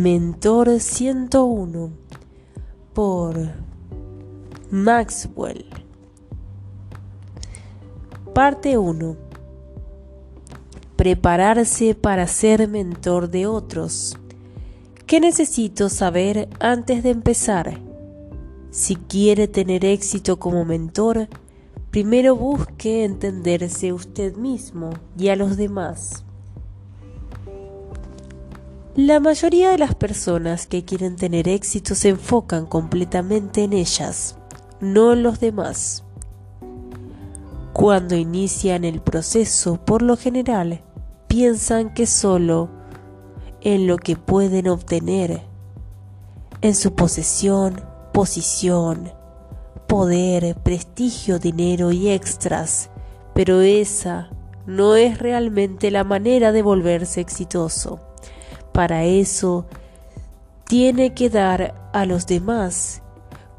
Mentor 101 por Maxwell. Parte 1. Prepararse para ser mentor de otros. ¿Qué necesito saber antes de empezar? Si quiere tener éxito como mentor, primero busque entenderse usted mismo y a los demás. La mayoría de las personas que quieren tener éxito se enfocan completamente en ellas, no en los demás. Cuando inician el proceso, por lo general, piensan que solo en lo que pueden obtener, en su posesión, posición, poder, prestigio, dinero y extras, pero esa no es realmente la manera de volverse exitoso. Para eso tiene que dar a los demás.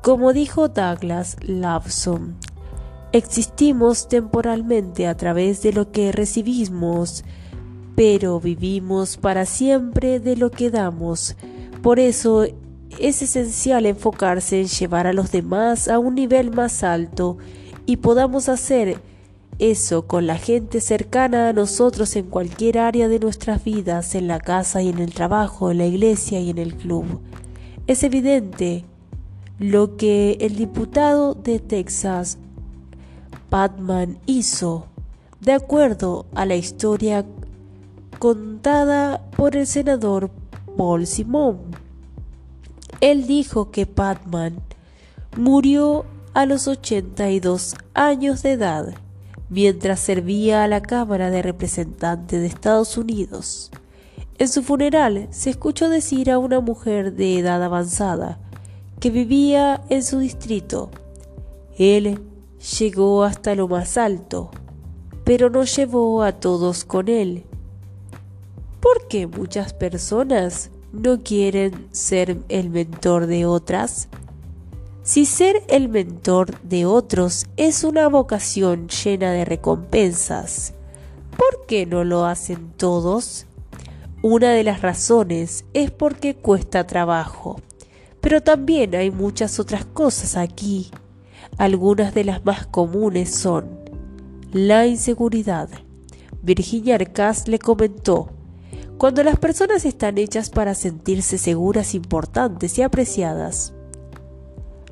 Como dijo Douglas Lawson, existimos temporalmente a través de lo que recibimos, pero vivimos para siempre de lo que damos. Por eso es esencial enfocarse en llevar a los demás a un nivel más alto y podamos hacer eso con la gente cercana a nosotros en cualquier área de nuestras vidas, en la casa y en el trabajo, en la iglesia y en el club. Es evidente lo que el diputado de Texas, Batman, hizo, de acuerdo a la historia contada por el senador Paul Simon. Él dijo que Batman murió a los 82 años de edad mientras servía a la Cámara de Representantes de Estados Unidos. En su funeral se escuchó decir a una mujer de edad avanzada que vivía en su distrito. Él llegó hasta lo más alto, pero no llevó a todos con él. ¿Por qué muchas personas no quieren ser el mentor de otras? Si ser el mentor de otros es una vocación llena de recompensas, ¿por qué no lo hacen todos? Una de las razones es porque cuesta trabajo, pero también hay muchas otras cosas aquí. Algunas de las más comunes son la inseguridad. Virginia Arcas le comentó, cuando las personas están hechas para sentirse seguras, importantes y apreciadas,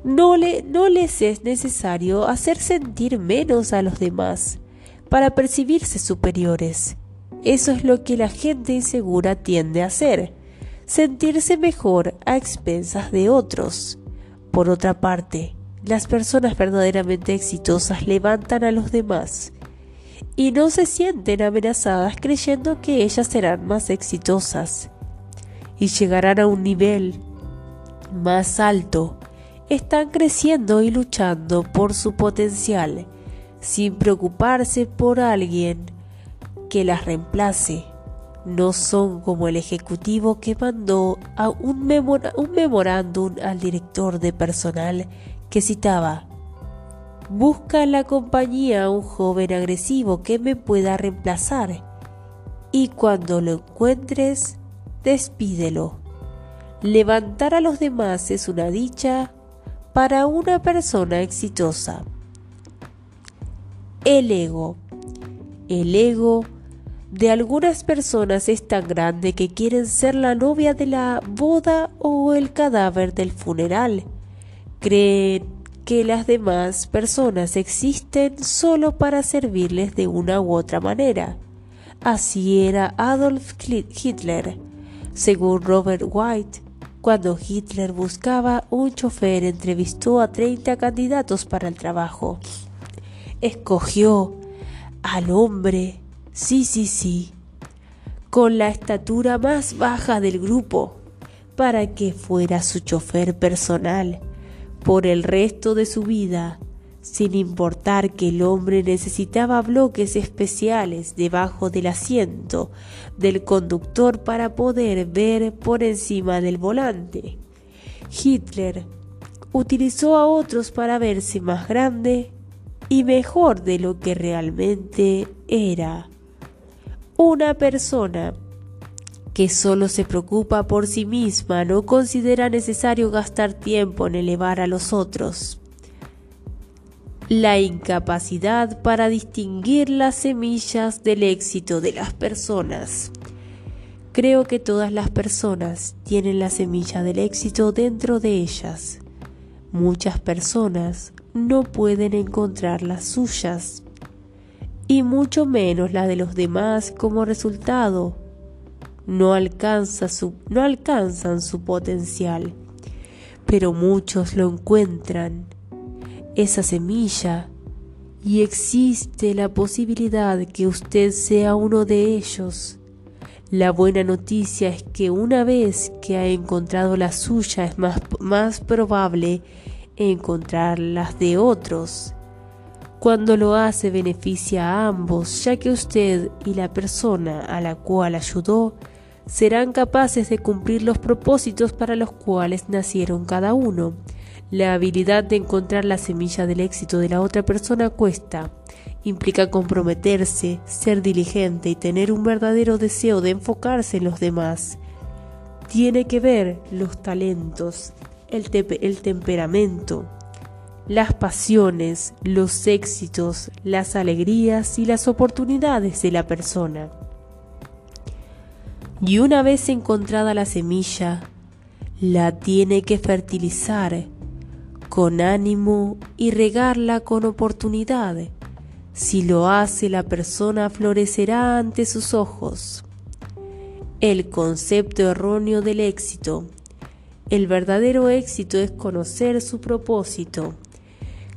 no, le, no les es necesario hacer sentir menos a los demás para percibirse superiores. Eso es lo que la gente insegura tiende a hacer, sentirse mejor a expensas de otros. Por otra parte, las personas verdaderamente exitosas levantan a los demás y no se sienten amenazadas creyendo que ellas serán más exitosas y llegarán a un nivel más alto están creciendo y luchando por su potencial, sin preocuparse por alguien que las reemplace. No son como el ejecutivo que mandó a un, memorándum al director de personal que citaba, Busca en la compañía un joven agresivo que me pueda reemplazar y cuando lo encuentres, despídelo. Levantar a los demás es una dicha para una persona exitosa. El ego. El ego de algunas personas es tan grande que quieren ser la novia de la boda o el cadáver del funeral. Creen que las demás personas existen solo para servirles de una u otra manera. Así era Adolf Hitler. Según Robert White, cuando Hitler buscaba un chofer, entrevistó a 30 candidatos para el trabajo. Escogió al hombre, sí, sí, sí, con la estatura más baja del grupo, para que fuera su chofer personal por el resto de su vida sin importar que el hombre necesitaba bloques especiales debajo del asiento del conductor para poder ver por encima del volante. Hitler utilizó a otros para verse más grande y mejor de lo que realmente era. Una persona que solo se preocupa por sí misma no considera necesario gastar tiempo en elevar a los otros. La incapacidad para distinguir las semillas del éxito de las personas. Creo que todas las personas tienen la semilla del éxito dentro de ellas. Muchas personas no pueden encontrar las suyas y mucho menos la de los demás como resultado. No, alcanzan su potencial, pero muchos lo encuentran, esa semilla, y existe la posibilidad que usted sea uno de ellos. La buena noticia es que una vez que ha encontrado la suya es más, más probable encontrar las de otros. Cuando lo hace beneficia a ambos, ya que usted y la persona a la cual ayudó serán capaces de cumplir los propósitos para los cuales nacieron cada uno. La habilidad de encontrar la semilla del éxito de la otra persona cuesta. Implica comprometerse, ser diligente y tener un verdadero deseo de enfocarse en los demás. Tiene que ver los talentos, el, temperamento, las pasiones, los éxitos, las alegrías y las oportunidades de la persona. Y una vez encontrada la semilla, la tiene que fertilizar con ánimo y regarla con oportunidad. Si lo hace, la persona florecerá ante sus ojos. El concepto erróneo del éxito. El verdadero éxito es conocer su propósito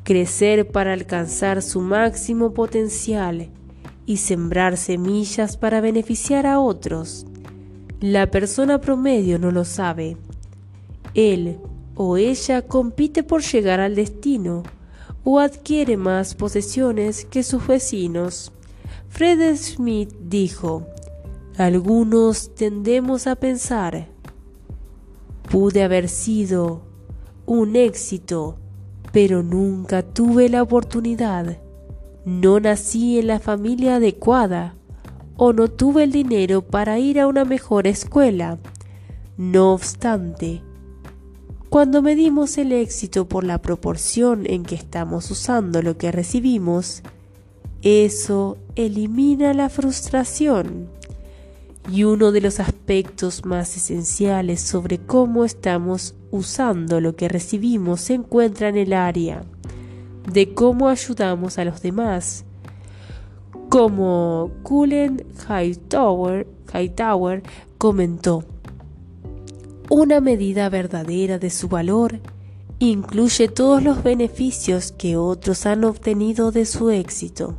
crecer para alcanzar su máximo potencial y sembrar semillas para beneficiar a otros. La persona promedio no lo sabe. Él o ella compite por llegar al destino o adquiere más posesiones que sus vecinos. Fred Smith dijo, algunos tendemos a pensar, pude haber sido un éxito pero nunca tuve la oportunidad. No nací en la familia adecuada o no tuve el dinero para ir a una mejor escuela. No obstante, cuando medimos el éxito por la proporción en que estamos usando lo que recibimos, eso elimina la frustración. Y uno de los aspectos más esenciales sobre cómo estamos usando lo que recibimos se encuentra en el área de cómo ayudamos a los demás. Como Cullen Hightower, Hightower comentó, una medida verdadera de su valor incluye todos los beneficios que otros han obtenido de su éxito.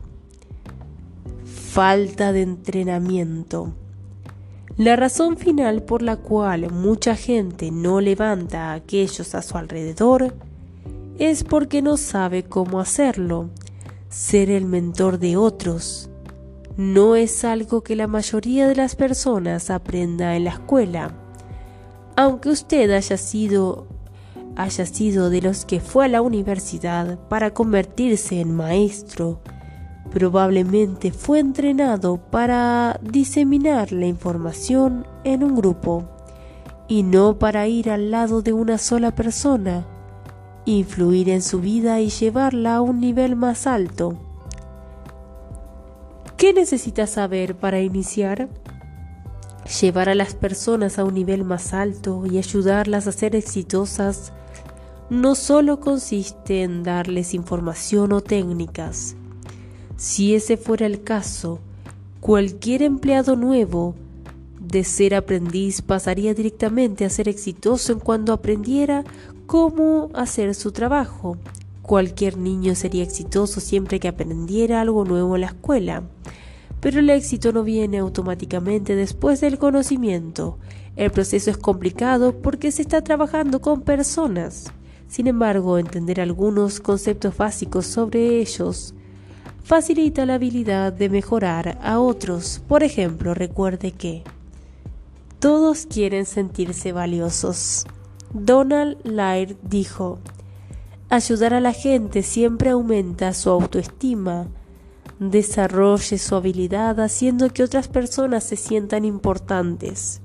Falta de entrenamiento. La razón final por la cual mucha gente no levanta a aquellos a su alrededor es porque no sabe cómo hacerlo. Ser el mentor de otros no es algo que la mayoría de las personas aprenda en la escuela. Aunque usted haya sido haya sido de los que fue a la universidad para convertirse en maestro, Probablemente fue entrenado para diseminar la información en un grupo y no para ir al lado de una sola persona, influir en su vida y llevarla a un nivel más alto. ¿Qué necesita saber para iniciar? Llevar a las personas a un nivel más alto y ayudarlas a ser exitosas no solo consiste en darles información o técnicas, si ese fuera el caso, cualquier empleado nuevo de ser aprendiz pasaría directamente a ser exitoso en cuanto aprendiera cómo hacer su trabajo. Cualquier niño sería exitoso siempre que aprendiera algo nuevo en la escuela. Pero el éxito no viene automáticamente después del conocimiento. El proceso es complicado porque se está trabajando con personas. Sin embargo, entender algunos conceptos básicos sobre ellos facilita la habilidad de mejorar a otros. Por ejemplo, recuerde que todos quieren sentirse valiosos. Donald Laird dijo, ayudar a la gente siempre aumenta su autoestima. Desarrolle su habilidad haciendo que otras personas se sientan importantes.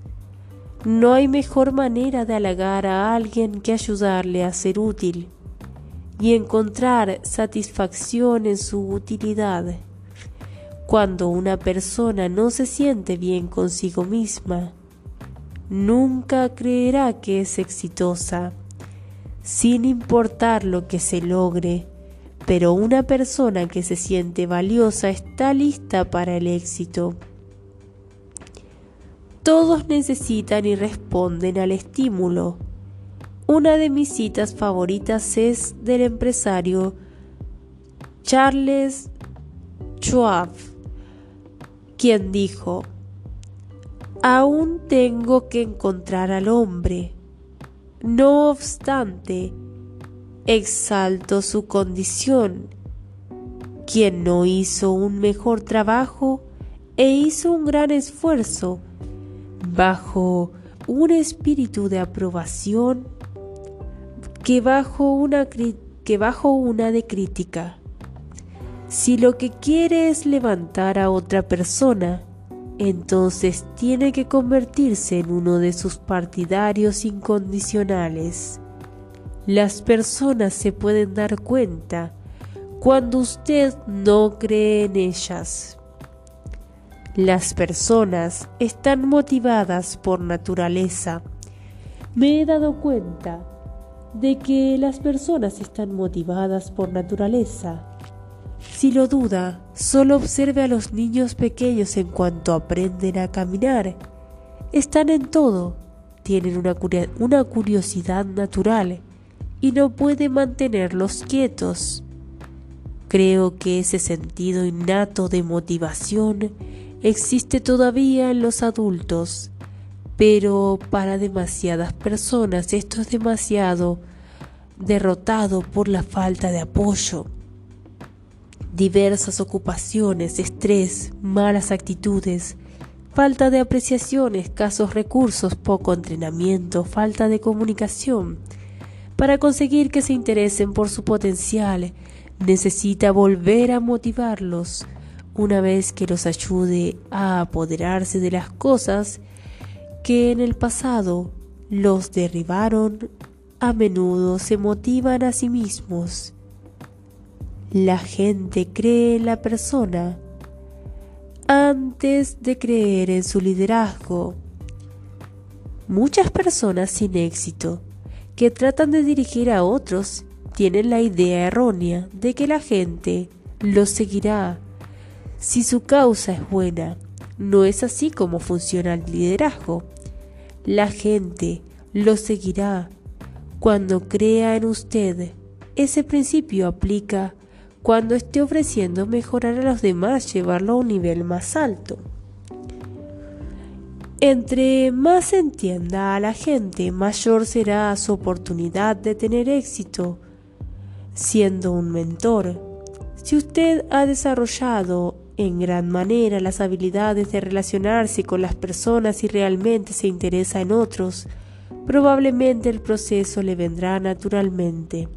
No hay mejor manera de halagar a alguien que ayudarle a ser útil y encontrar satisfacción en su utilidad. Cuando una persona no se siente bien consigo misma, nunca creerá que es exitosa, sin importar lo que se logre, pero una persona que se siente valiosa está lista para el éxito. Todos necesitan y responden al estímulo. Una de mis citas favoritas es del empresario Charles Schwab, quien dijo, Aún tengo que encontrar al hombre. No obstante, exalto su condición, quien no hizo un mejor trabajo e hizo un gran esfuerzo bajo un espíritu de aprobación que bajo una, que bajo una de crítica. Si lo que quiere es levantar a otra persona, entonces tiene que convertirse en uno de sus partidarios incondicionales. Las personas se pueden dar cuenta cuando usted no cree en ellas. Las personas están motivadas por naturaleza. Me he dado cuenta de que las personas están motivadas por naturaleza. Si lo duda, solo observe a los niños pequeños en cuanto aprenden a caminar. Están en todo, tienen una, curiosidad natural y no puede mantenerlos quietos. Creo que ese sentido innato de motivación existe todavía en los adultos, pero para demasiadas personas esto es demasiado derrotado por la falta de apoyo. Diversas ocupaciones, estrés, malas actitudes, falta de apreciación, escasos recursos, poco entrenamiento, falta de comunicación. Para conseguir que se interesen por su potencial, necesita volver a motivarlos una vez que los ayude a apoderarse de las cosas que en el pasado los derribaron, a menudo se motivan a sí mismos. La gente cree en la persona antes de creer en su liderazgo. Muchas personas sin éxito que tratan de dirigir a otros tienen la idea errónea de que la gente los seguirá si su causa es buena. No es así como funciona el liderazgo. La gente lo seguirá cuando crea en usted. Ese principio aplica cuando esté ofreciendo mejorar a los demás, llevarlo a un nivel más alto. Entre más entienda a la gente, mayor será su oportunidad de tener éxito siendo un mentor. Si usted ha desarrollado en gran manera las habilidades de relacionarse con las personas y realmente se interesa en otros, probablemente el proceso le vendrá naturalmente.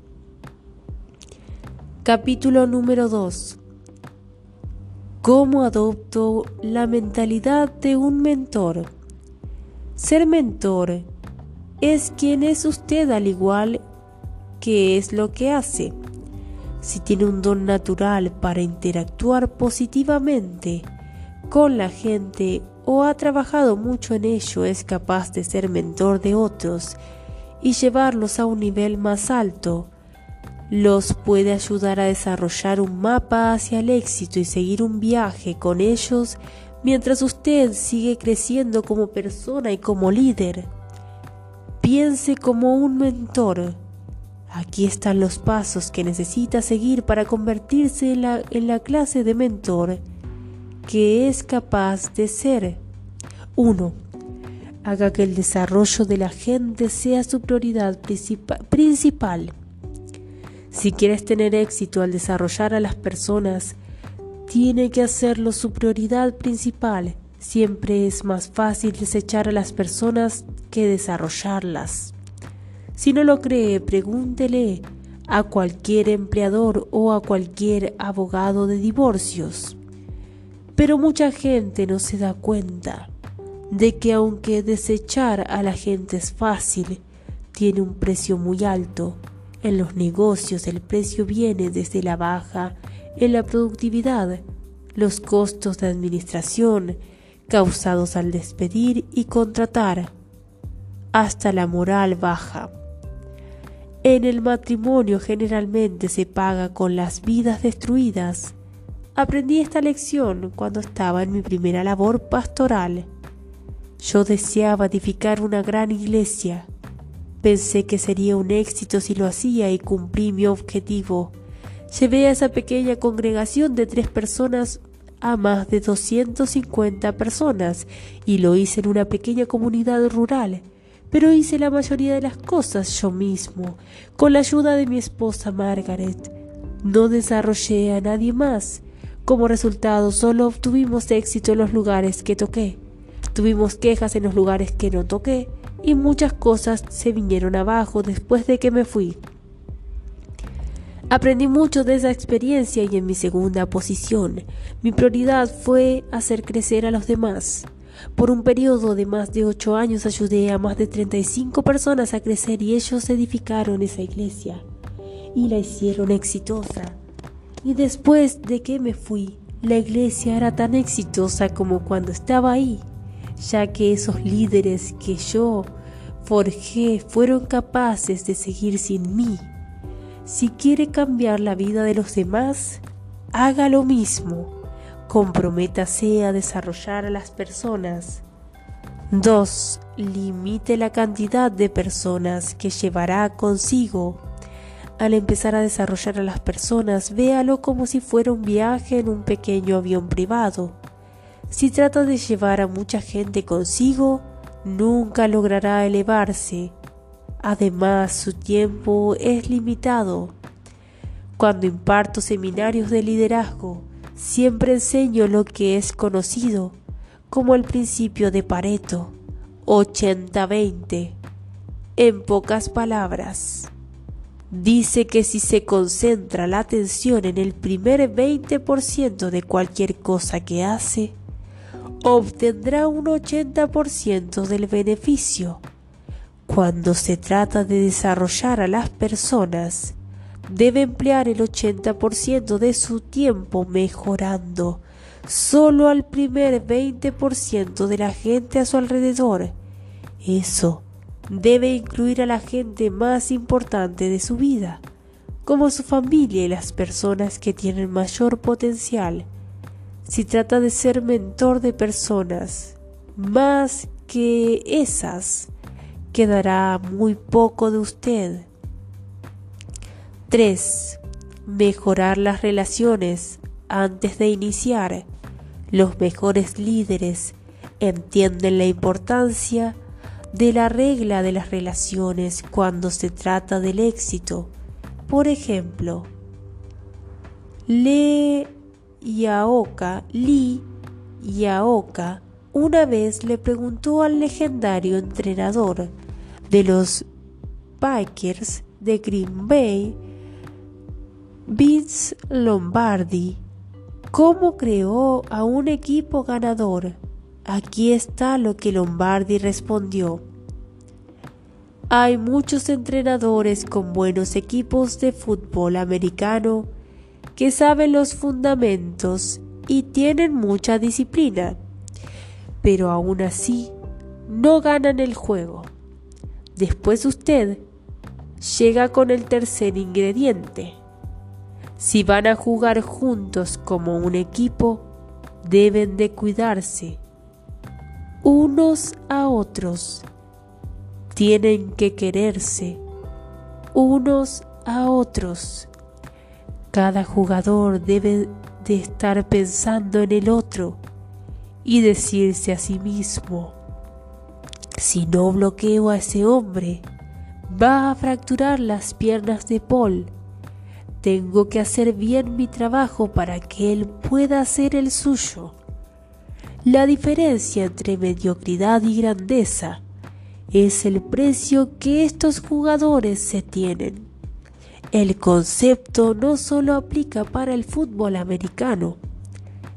Capítulo número 2. ¿Cómo adopto la mentalidad de un mentor? Ser mentor es quien es usted al igual que es lo que hace si tiene un don natural para interactuar positivamente con la gente o ha trabajado mucho en ello, es capaz de ser mentor de otros y llevarlos a un nivel más alto. Los puede ayudar a desarrollar un mapa hacia el éxito y seguir un viaje con ellos mientras usted sigue creciendo como persona y como líder. Piense como un mentor Aquí están los pasos que necesita seguir para convertirse en la, clase de mentor que es capaz de ser. 1. Haga que el desarrollo de la gente sea su prioridad principal. Si quieres tener éxito al desarrollar a las personas, tiene que hacerlo su prioridad principal. Siempre es más fácil desechar a las personas que desarrollarlas. Si no lo cree, pregúntele a cualquier empleador o a cualquier abogado de divorcios. Pero mucha gente no se da cuenta de que aunque desechar a la gente es fácil, tiene un precio muy alto. En los negocios el precio viene desde la baja en la productividad, los costos de administración causados al despedir y contratar, hasta la moral baja. En el matrimonio generalmente se paga con las vidas destruidas. Aprendí esta lección cuando estaba en mi primera labor pastoral. Yo deseaba edificar una gran iglesia. Pensé que sería un éxito si lo hacía y cumplí mi objetivo. Llevé a esa pequeña congregación de tres personas a más de 250 personas y lo hice en una pequeña comunidad rural pero hice la mayoría de las cosas yo mismo, con la ayuda de mi esposa Margaret. No desarrollé a nadie más. Como resultado, solo obtuvimos éxito en los lugares que toqué. Tuvimos quejas en los lugares que no toqué y muchas cosas se vinieron abajo después de que me fui. Aprendí mucho de esa experiencia y en mi segunda posición, mi prioridad fue hacer crecer a los demás. Por un periodo de más de ocho años ayudé a más de 35 personas a crecer y ellos edificaron esa iglesia y la hicieron exitosa. Y después de que me fui, la iglesia era tan exitosa como cuando estaba ahí, ya que esos líderes que yo forjé fueron capaces de seguir sin mí. Si quiere cambiar la vida de los demás, haga lo mismo Comprométase a desarrollar a las personas. 2. Limite la cantidad de personas que llevará consigo. Al empezar a desarrollar a las personas, véalo como si fuera un viaje en un pequeño avión privado. Si trata de llevar a mucha gente consigo, nunca logrará elevarse. Además, su tiempo es limitado. Cuando imparto seminarios de liderazgo, Siempre enseño lo que es conocido como el principio de Pareto 80-20. En pocas palabras, dice que si se concentra la atención en el primer 20% de cualquier cosa que hace, obtendrá un 80% del beneficio. Cuando se trata de desarrollar a las personas, debe emplear el 80% de su tiempo mejorando solo al primer 20% de la gente a su alrededor. Eso debe incluir a la gente más importante de su vida, como su familia y las personas que tienen mayor potencial. Si trata de ser mentor de personas más que esas, quedará muy poco de usted 3. Mejorar las relaciones antes de iniciar. Los mejores líderes entienden la importancia de la regla de las relaciones cuando se trata del éxito. Por ejemplo, Lee Yaoka, Lee Yaoka una vez le preguntó al legendario entrenador de los Packers de Green Bay Vince Lombardi. ¿Cómo creó a un equipo ganador? Aquí está lo que Lombardi respondió. Hay muchos entrenadores con buenos equipos de fútbol americano que saben los fundamentos y tienen mucha disciplina, pero aún así no ganan el juego. Después usted llega con el tercer ingrediente si van a jugar juntos como un equipo, deben de cuidarse unos a otros. Tienen que quererse unos a otros. Cada jugador debe de estar pensando en el otro y decirse a sí mismo, si no bloqueo a ese hombre, va a fracturar las piernas de Paul tengo que hacer bien mi trabajo para que él pueda hacer el suyo. La diferencia entre mediocridad y grandeza es el precio que estos jugadores se tienen. El concepto no solo aplica para el fútbol americano,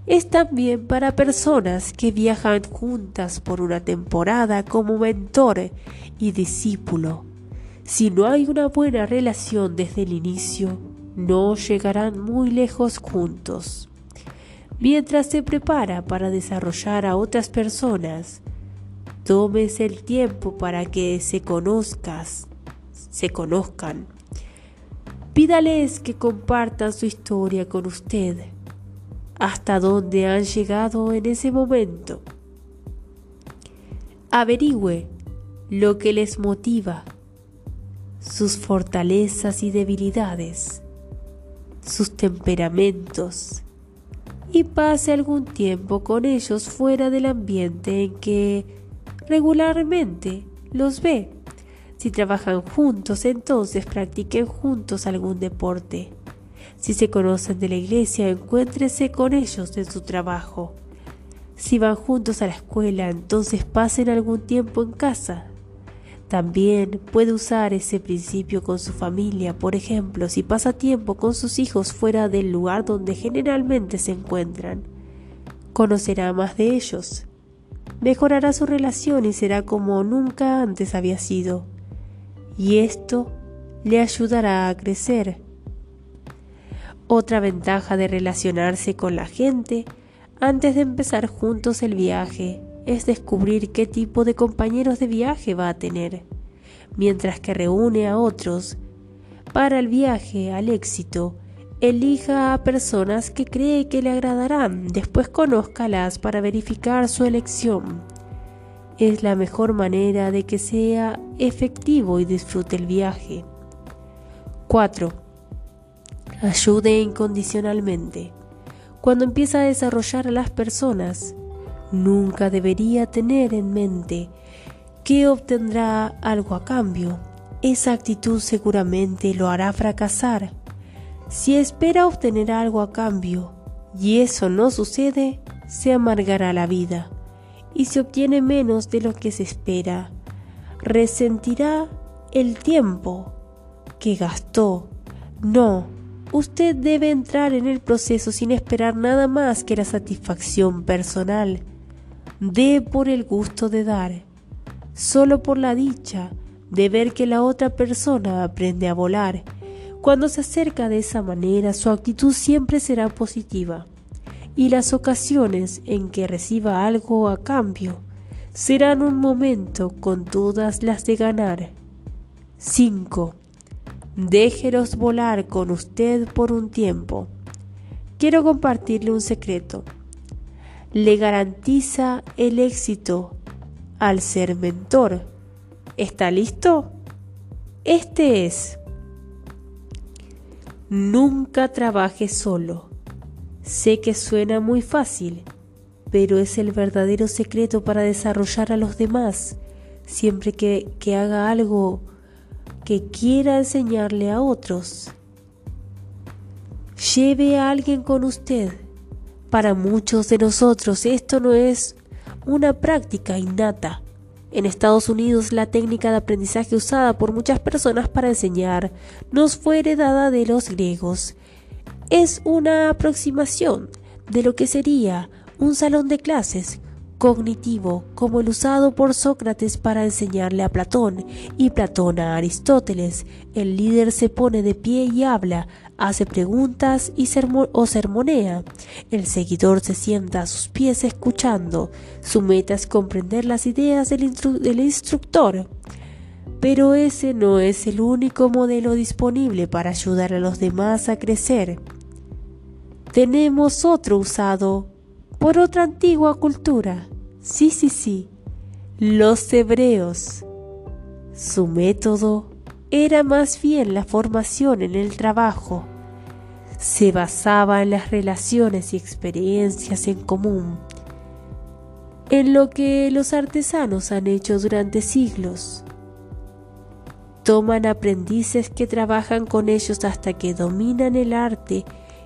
es también para personas que viajan juntas por una temporada como mentor y discípulo. Si no hay una buena relación desde el inicio, no llegarán muy lejos juntos. Mientras se prepara para desarrollar a otras personas, tómese el tiempo para que se conozcas, se conozcan. Pídales que compartan su historia con usted hasta dónde han llegado en ese momento. Averigüe lo que les motiva, sus fortalezas y debilidades, sus temperamentos, y pase algún tiempo con ellos fuera del ambiente en que regularmente los ve. Si trabajan juntos, entonces practiquen juntos algún deporte. Si se conocen de la iglesia, encuéntrese con ellos en su trabajo. Si van juntos a la escuela, entonces pasen algún tiempo en casa. También puede usar ese principio con su familia, por ejemplo, si pasa tiempo con sus hijos fuera del lugar donde generalmente se encuentran. Conocerá más de ellos. Mejorará su relación y será como nunca antes había sido. Y esto le ayudará a crecer otra ventaja de relacionarse con la gente antes de empezar juntos el viaje es descubrir qué tipo de compañeros de viaje va a tener, mientras que reúne a otros. Para el viaje al éxito, elija a personas que cree que le agradarán, después conózcalas para verificar su elección. Es la mejor manera de que sea efectivo y disfrute el viaje. 4 ayude incondicionalmente. Cuando empieza a desarrollar a las personas, nunca debería tener en mente que obtendrá algo a cambio. Esa actitud seguramente lo hará fracasar. Si espera obtener algo a cambio y eso no sucede, se amargará la vida. Y si obtiene menos de lo que se espera, resentirá el tiempo que gastó. No, usted debe entrar en el proceso sin esperar nada más que la satisfacción personal. Dé por el gusto de dar, solo por la dicha de ver que la otra persona aprende a volar. Cuando se acerca de esa manera, su actitud siempre será positiva y las ocasiones en que reciba algo a cambio serán un momento con todas las de ganar. 5. Déjelos volar con usted por un tiempo. Quiero compartirle un secreto. Le garantiza el éxito al ser mentor. ¿Está listo? Este es. Nunca trabaje solo. Sé que suena muy fácil, pero es el verdadero secreto para desarrollar a los demás. Siempre que, que haga algo que quiera enseñarle a otros. Lleve a alguien con usted. Para muchos de nosotros esto no es una práctica innata. En Estados Unidos la técnica de aprendizaje usada por muchas personas para enseñar nos fue heredada de los griegos. Es una aproximación de lo que sería un salón de clases cognitivo como el usado por Sócrates para enseñarle a Platón y Platón a Aristóteles. El líder se pone de pie y habla, hace preguntas y o sermonea. El seguidor se sienta a sus pies escuchando. Su meta es comprender las ideas del, del instructor. Pero ese no es el único modelo disponible para ayudar a los demás a crecer. Tenemos otro usado por otra antigua cultura. Sí, sí, sí, los hebreos. Su método era más bien la formación en el trabajo. Se basaba en las relaciones y experiencias en común, en lo que los artesanos han hecho durante siglos. Toman aprendices que trabajan con ellos hasta que dominan el arte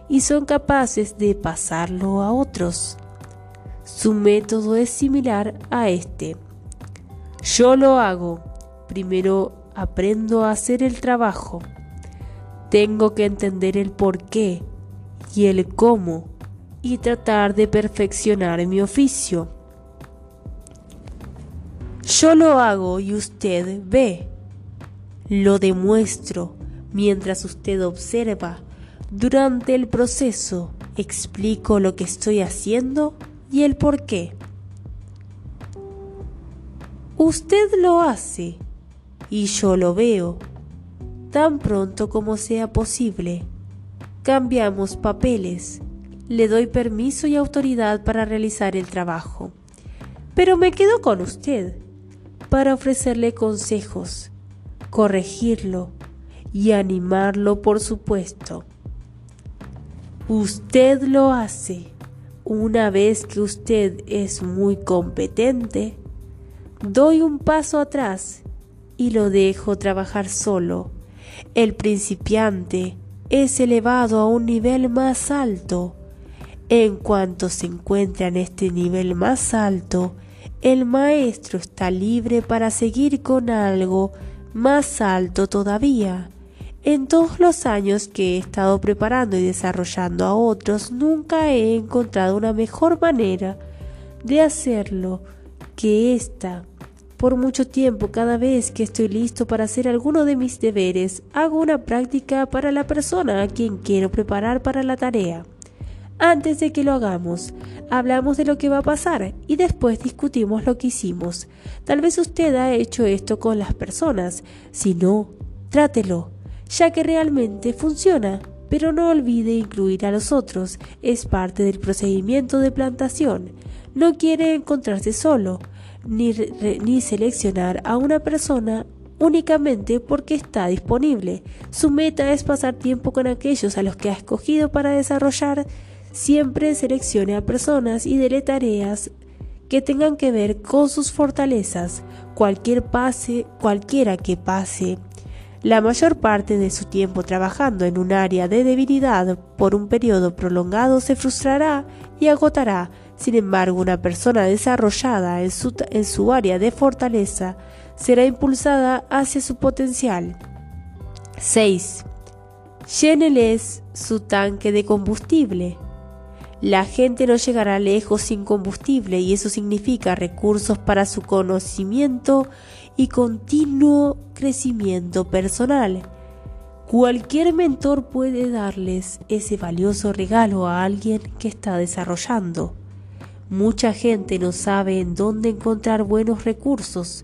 y son capaces de pasarlo a otros. Su método es similar a este. Yo lo hago. Primero aprendo a hacer el trabajo. Tengo que entender el por qué y el cómo y tratar de perfeccionar mi oficio. Yo lo hago y usted ve. Lo demuestro mientras usted observa. Durante el proceso explico lo que estoy haciendo y el por qué. Usted lo hace y yo lo veo. Tan pronto como sea posible, cambiamos papeles. Le doy permiso y autoridad para realizar el trabajo. Pero me quedo con usted para ofrecerle consejos, corregirlo y animarlo, por supuesto. Usted lo hace. Una vez que usted es muy competente, doy un paso atrás y lo dejo trabajar solo. El principiante es elevado a un nivel más alto. En cuanto se encuentra en este nivel más alto, el maestro está libre para seguir con algo más alto todavía. En todos los años que he estado preparando y desarrollando a otros, nunca he encontrado una mejor manera de hacerlo que esta. Por mucho tiempo, cada vez que estoy listo para hacer alguno de mis deberes, hago una práctica para la persona a quien quiero preparar para la tarea. Antes de que lo hagamos, hablamos de lo que va a pasar y después discutimos lo que hicimos. Tal vez usted ha hecho esto con las personas. Si no, trátelo ya que realmente funciona. Pero no olvide incluir a los otros, es parte del procedimiento de plantación. No quiere encontrarse solo, ni, ni seleccionar a una persona únicamente porque está disponible. Su meta es pasar tiempo con aquellos a los que ha escogido para desarrollar. Siempre seleccione a personas y dele tareas que tengan que ver con sus fortalezas. Cualquier pase, cualquiera que pase la mayor parte de su tiempo trabajando en un área de debilidad por un periodo prolongado se frustrará y agotará. Sin embargo, una persona desarrollada en su, en su área de fortaleza será impulsada hacia su potencial. 6. Lléneles su tanque de combustible. La gente no llegará lejos sin combustible y eso significa recursos para su conocimiento y continuo crecimiento personal. Cualquier mentor puede darles ese valioso regalo a alguien que está desarrollando. Mucha gente no sabe en dónde encontrar buenos recursos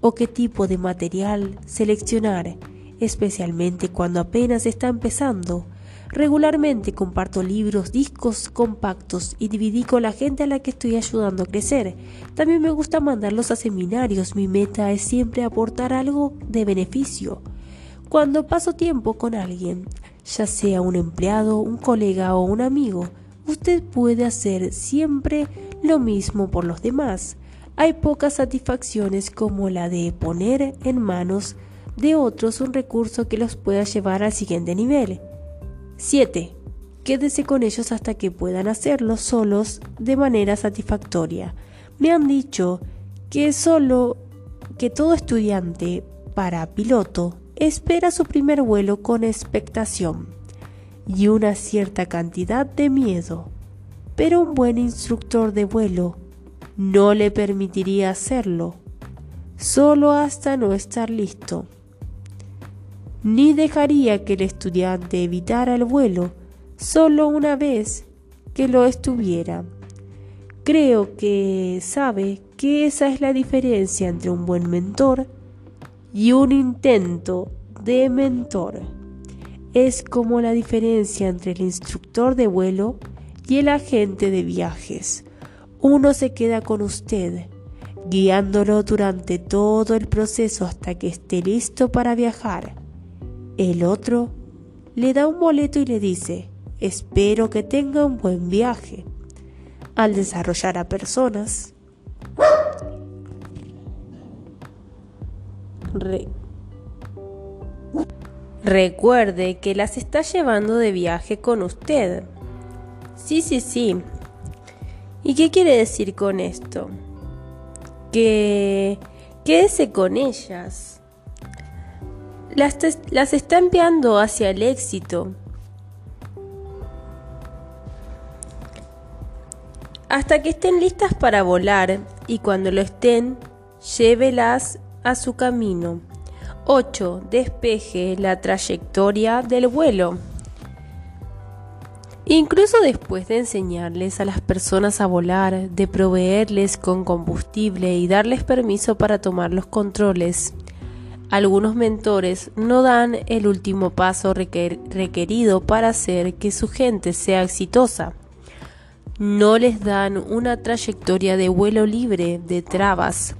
o qué tipo de material seleccionar, especialmente cuando apenas está empezando Regularmente comparto libros, discos compactos y dividí con la gente a la que estoy ayudando a crecer. También me gusta mandarlos a seminarios. Mi meta es siempre aportar algo de beneficio. Cuando paso tiempo con alguien, ya sea un empleado, un colega o un amigo, usted puede hacer siempre lo mismo por los demás. Hay pocas satisfacciones como la de poner en manos de otros un recurso que los pueda llevar al siguiente nivel. 7. Quédese con ellos hasta que puedan hacerlo solos de manera satisfactoria. Me han dicho que solo que todo estudiante para piloto espera su primer vuelo con expectación y una cierta cantidad de miedo, pero un buen instructor de vuelo no le permitiría hacerlo, solo hasta no estar listo ni dejaría que el estudiante evitara el vuelo solo una vez que lo estuviera. Creo que sabe que esa es la diferencia entre un buen mentor y un intento de mentor. Es como la diferencia entre el instructor de vuelo y el agente de viajes. Uno se queda con usted, guiándolo durante todo el proceso hasta que esté listo para viajar el otro le da un boleto y le dice, espero que tenga un buen viaje. Al desarrollar a personas, recuerde que las está llevando de viaje con usted. Sí, sí, sí. ¿Y qué quiere decir con esto? Que quédese con ellas las, está enviando hacia el éxito. hasta que estén listas para volar y cuando lo estén, llévelas a su camino. 8. Despeje la trayectoria del vuelo. Incluso después de enseñarles a las personas a volar, de proveerles con combustible y darles permiso para tomar los controles, algunos mentores no dan el último paso requerido para hacer que su gente sea exitosa. No les dan una trayectoria de vuelo libre de trabas.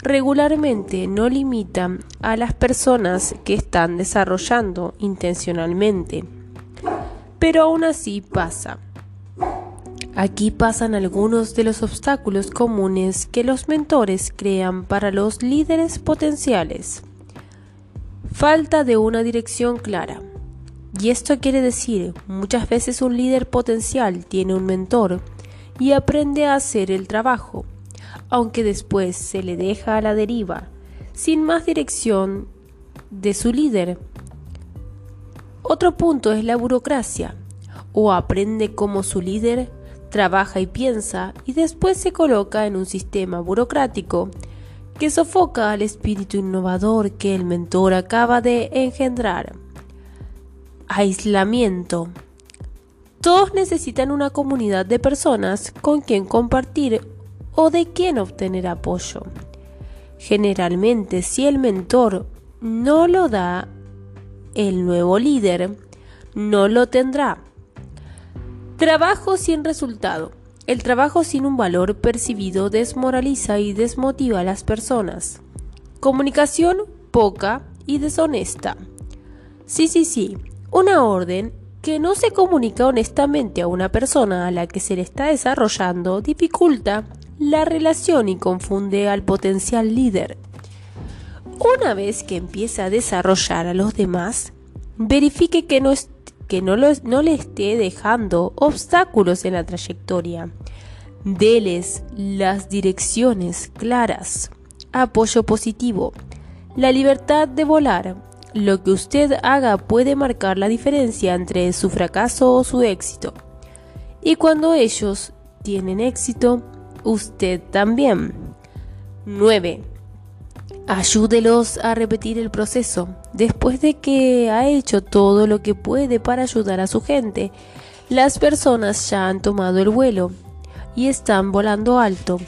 Regularmente no limitan a las personas que están desarrollando intencionalmente pero aún así pasa. Aquí pasan algunos de los obstáculos comunes que los mentores crean para los líderes potenciales. Falta de una dirección clara. Y esto quiere decir, muchas veces un líder potencial tiene un mentor y aprende a hacer el trabajo, aunque después se le deja a la deriva, sin más dirección de su líder otro punto es la burocracia. O aprende como su líder trabaja y piensa y después se coloca en un sistema burocrático que sofoca al espíritu innovador que el mentor acaba de engendrar. Aislamiento. Todos necesitan una comunidad de personas con quien compartir o de quien obtener apoyo. Generalmente, si el mentor no lo da el nuevo líder no lo tendrá. Trabajo sin resultado. El trabajo sin un valor percibido desmoraliza y desmotiva a las personas. Comunicación poca y deshonesta. Sí, sí, sí. Una orden que no se comunica honestamente a una persona a la que se le está desarrollando dificulta la relación y confunde al potencial líder. Una vez que empiece a desarrollar a los demás, verifique que no, que no, no le esté dejando obstáculos en la trayectoria. Deles las direcciones claras. Apoyo positivo. La libertad de volar. Lo que usted haga puede marcar la diferencia entre su fracaso o su éxito. Y cuando ellos tienen éxito, usted también. 9. Ayúdelos a repetir el proceso. Después de que ha hecho todo lo que puede para ayudar a su gente, las personas ya han tomado el vuelo y están volando alto.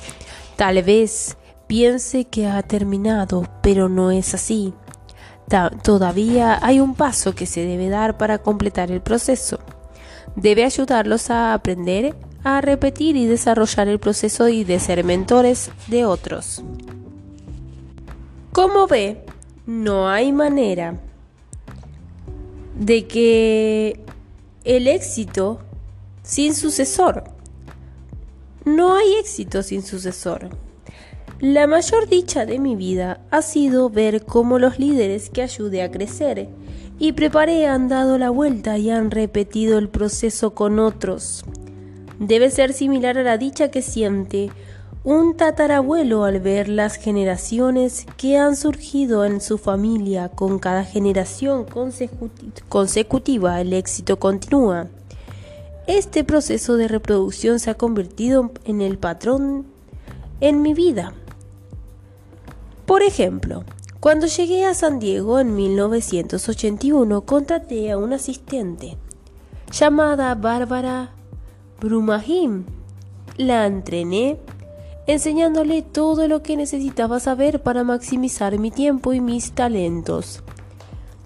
Tal vez piense que ha terminado, pero no es así. todavía hay un paso que se debe dar para completar el proceso. Debe ayudarlos a aprender a repetir y desarrollar el proceso y de ser mentores de otros. Como ve, no hay manera de que el éxito sin sucesor. No hay éxito sin sucesor. La mayor dicha de mi vida ha sido ver cómo los líderes que ayudé a crecer y preparé han dado la vuelta y han repetido el proceso con otros. Debe ser similar a la dicha que siente un tatarabuelo al ver las generaciones que han surgido en su familia con cada generación consecutiva el éxito continúa. Este proceso de reproducción se ha convertido en el patrón en mi vida. Por ejemplo, cuando llegué a San Diego en 1981 contraté a un asistente llamada Bárbara Brumahim. La entrené enseñándole todo lo que necesitaba saber para maximizar mi tiempo y mis talentos.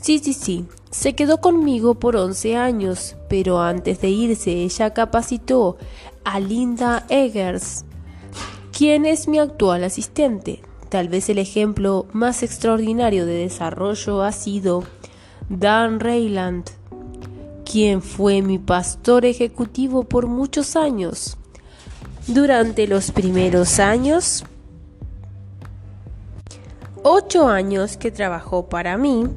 Sí, sí, sí, se quedó conmigo por 11 años, pero antes de irse ella capacitó a Linda Eggers, quien es mi actual asistente. Tal vez el ejemplo más extraordinario de desarrollo ha sido Dan Rayland, quien fue mi pastor ejecutivo por muchos años. Durante los primeros años, ocho años que trabajó para mí,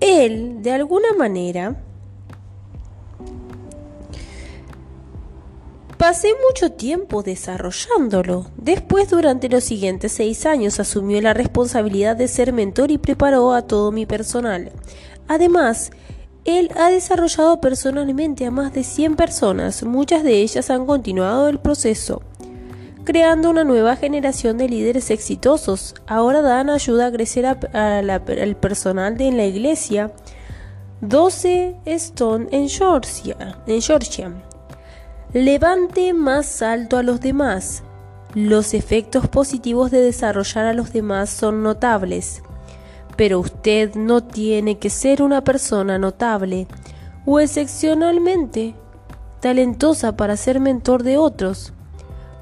él, de alguna manera, Pasé mucho tiempo desarrollándolo. Después, durante los siguientes seis años, asumió la responsabilidad de ser mentor y preparó a todo mi personal. Además, Él ha desarrollado personalmente a más de 100 personas, muchas de ellas han continuado el proceso, creando una nueva generación de líderes exitosos. Ahora dan ayuda a crecer al personal de la iglesia 12 Stone en Georgia, en Georgia. Levante más alto a los demás. Los efectos positivos de desarrollar a los demás son notables, pero usted no tiene que ser una persona notable o excepcionalmente talentosa para ser mentor de otros.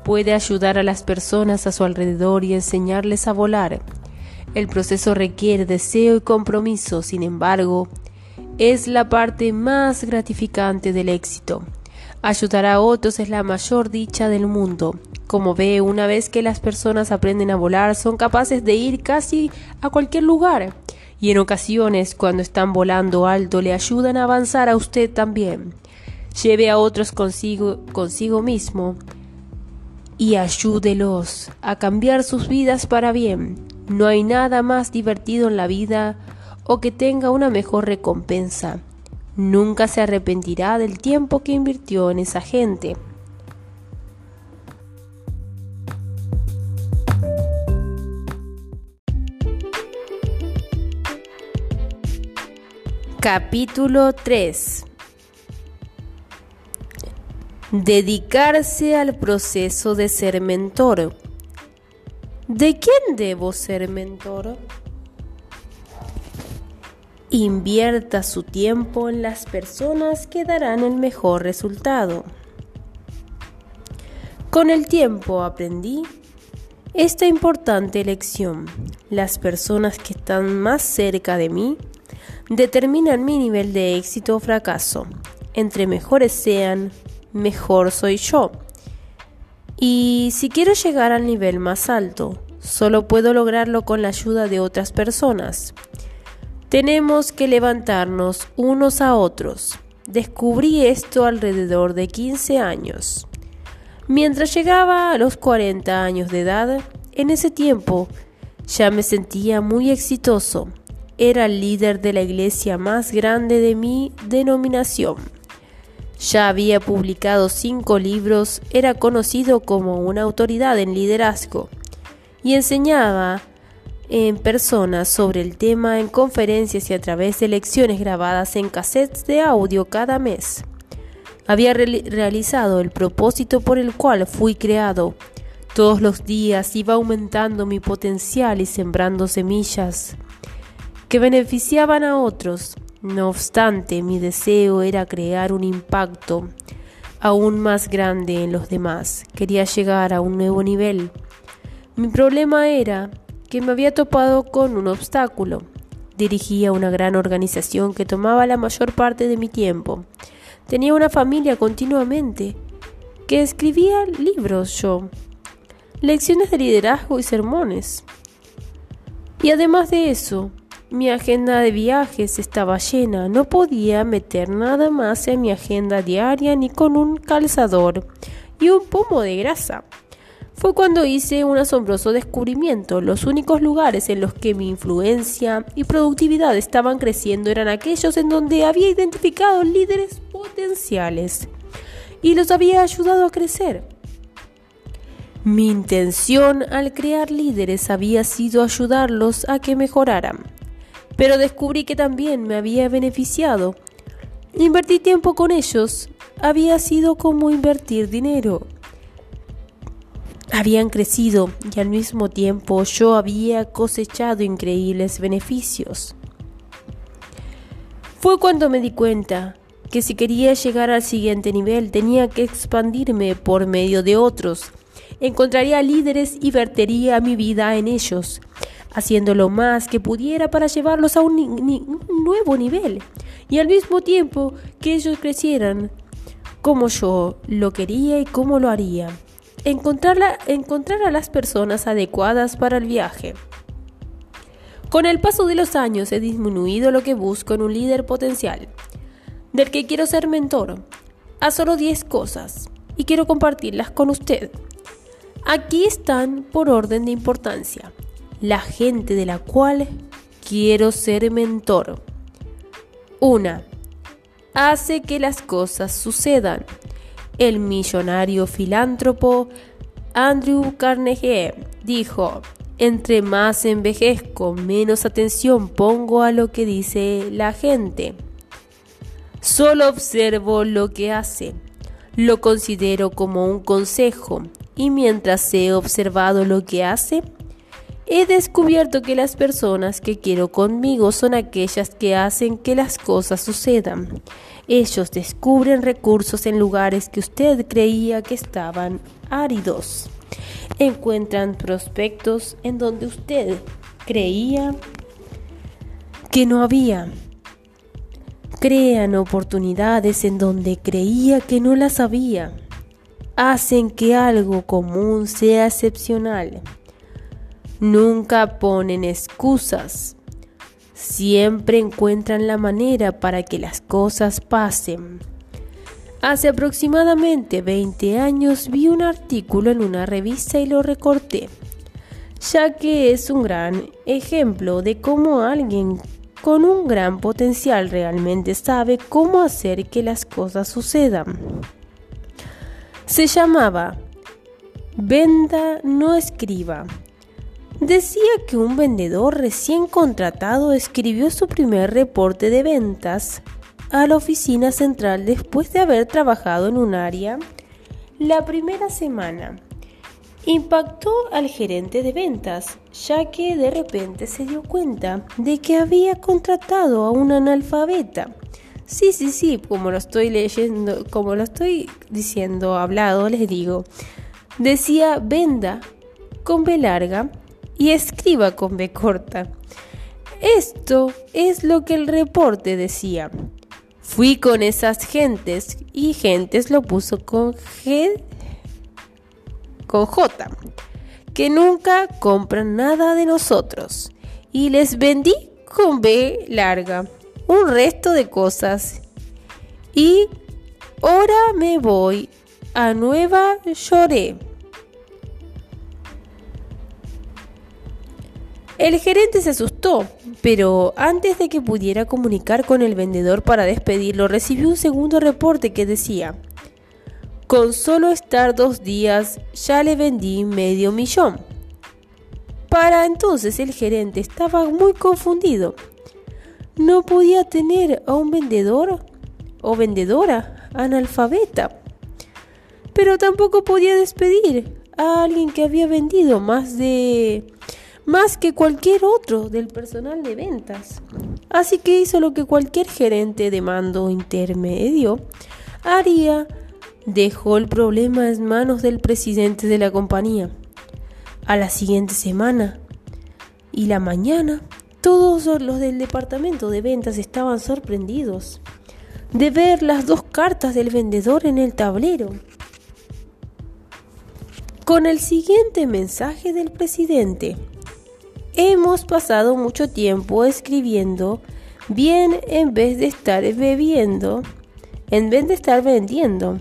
Puede ayudar a las personas a su alrededor y enseñarles a volar. El proceso requiere deseo y compromiso, sin embargo, es la parte más gratificante del éxito. Ayudar a otros es la mayor dicha del mundo. Como ve, una vez que las personas aprenden a volar, son capaces de ir casi a cualquier lugar. Y en ocasiones, cuando están volando alto, le ayudan a avanzar a usted también. Lleve a otros consigo, consigo mismo y ayúdelos a cambiar sus vidas para bien. No hay nada más divertido en la vida o que tenga una mejor recompensa. Nunca se arrepentirá del tiempo que invirtió en esa gente. Capítulo 3 Dedicarse al proceso de ser mentor. ¿De quién debo ser mentor? Invierta su tiempo en las personas que darán el mejor resultado. Con el tiempo aprendí esta importante lección. Las personas que están más cerca de mí determinan mi nivel de éxito o fracaso. Entre mejores sean, mejor soy yo. Y si quiero llegar al nivel más alto, solo puedo lograrlo con la ayuda de otras personas. Tenemos que levantarnos unos a otros. Descubrí esto alrededor de 15 años. Mientras llegaba a los 40 años de edad, en ese tiempo ya me sentía muy exitoso era el líder de la iglesia más grande de mi denominación. Ya había publicado cinco libros, era conocido como una autoridad en liderazgo y enseñaba en persona sobre el tema en conferencias y a través de lecciones grabadas en cassettes de audio cada mes. Había realizado el propósito por el cual fui creado. Todos los días iba aumentando mi potencial y sembrando semillas que beneficiaban a otros. No obstante, mi deseo era crear un impacto aún más grande en los demás. Quería llegar a un nuevo nivel. Mi problema era que me había topado con un obstáculo. Dirigía una gran organización que tomaba la mayor parte de mi tiempo. Tenía una familia continuamente, que escribía libros yo, lecciones de liderazgo y sermones. Y además de eso, mi agenda de viajes estaba llena, no podía meter nada más en mi agenda diaria ni con un calzador y un pomo de grasa. Fue cuando hice un asombroso descubrimiento. Los únicos lugares en los que mi influencia y productividad estaban creciendo eran aquellos en donde había identificado líderes potenciales y los había ayudado a crecer. Mi intención al crear líderes había sido ayudarlos a que mejoraran pero descubrí que también me había beneficiado. Invertir tiempo con ellos había sido como invertir dinero. Habían crecido y al mismo tiempo yo había cosechado increíbles beneficios. Fue cuando me di cuenta que si quería llegar al siguiente nivel tenía que expandirme por medio de otros. Encontraría líderes y vertería mi vida en ellos haciendo lo más que pudiera para llevarlos a un, nuevo nivel y al mismo tiempo que ellos crecieran como yo lo quería y cómo lo haría. Encontrar, encontrar a las personas adecuadas para el viaje. Con el paso de los años he disminuido lo que busco en un líder potencial, del que quiero ser mentor, a solo 10 cosas y quiero compartirlas con usted. Aquí están por orden de importancia la gente de la cual quiero ser mentor. 1. hace que las cosas sucedan. El millonario filántropo Andrew Carnegie dijo, entre más envejezco, menos atención pongo a lo que dice la gente. Solo observo lo que hace. Lo considero como un consejo y mientras he observado lo que hace, he descubierto que las personas que quiero conmigo son aquellas que hacen que las cosas sucedan. Ellos descubren recursos en lugares que usted creía que estaban áridos. Encuentran prospectos en donde usted creía que no había. Crean oportunidades en donde creía que no las había. Hacen que algo común sea excepcional. Nunca ponen excusas. Siempre encuentran la manera para que las cosas pasen. Hace aproximadamente 20 años vi un artículo en una revista y lo recorté, ya que es un gran ejemplo de cómo alguien con un gran potencial realmente sabe cómo hacer que las cosas sucedan. Se llamaba Venda no escriba. Decía que un vendedor recién contratado escribió su primer reporte de ventas a la oficina central después de haber trabajado en un área la primera semana. Impactó al gerente de ventas, ya que de repente se dio cuenta de que había contratado a un analfabeta. Sí, sí, sí, como lo estoy leyendo, como lo estoy diciendo hablado, les digo. Decía venda con B larga y escriba con B corta. Esto es lo que el reporte decía. Fui con esas gentes y gentes lo puso con G con J, que nunca compran nada de nosotros. Y les vendí con B larga un resto de cosas. Y ahora me voy a Nueva York. El gerente se asustó, pero antes de que pudiera comunicar con el vendedor para despedirlo, recibió un segundo reporte que decía, con solo estar dos días ya le vendí medio millón. Para entonces el gerente estaba muy confundido. No podía tener a un vendedor o vendedora analfabeta, pero tampoco podía despedir a alguien que había vendido más de más que cualquier otro del personal de ventas. Así que hizo lo que cualquier gerente de mando intermedio haría. Dejó el problema en manos del presidente de la compañía. A la siguiente semana y la mañana, todos los del departamento de ventas estaban sorprendidos de ver las dos cartas del vendedor en el tablero. Con el siguiente mensaje del presidente. Hemos pasado mucho tiempo escribiendo bien en vez de estar bebiendo, en vez de estar vendiendo.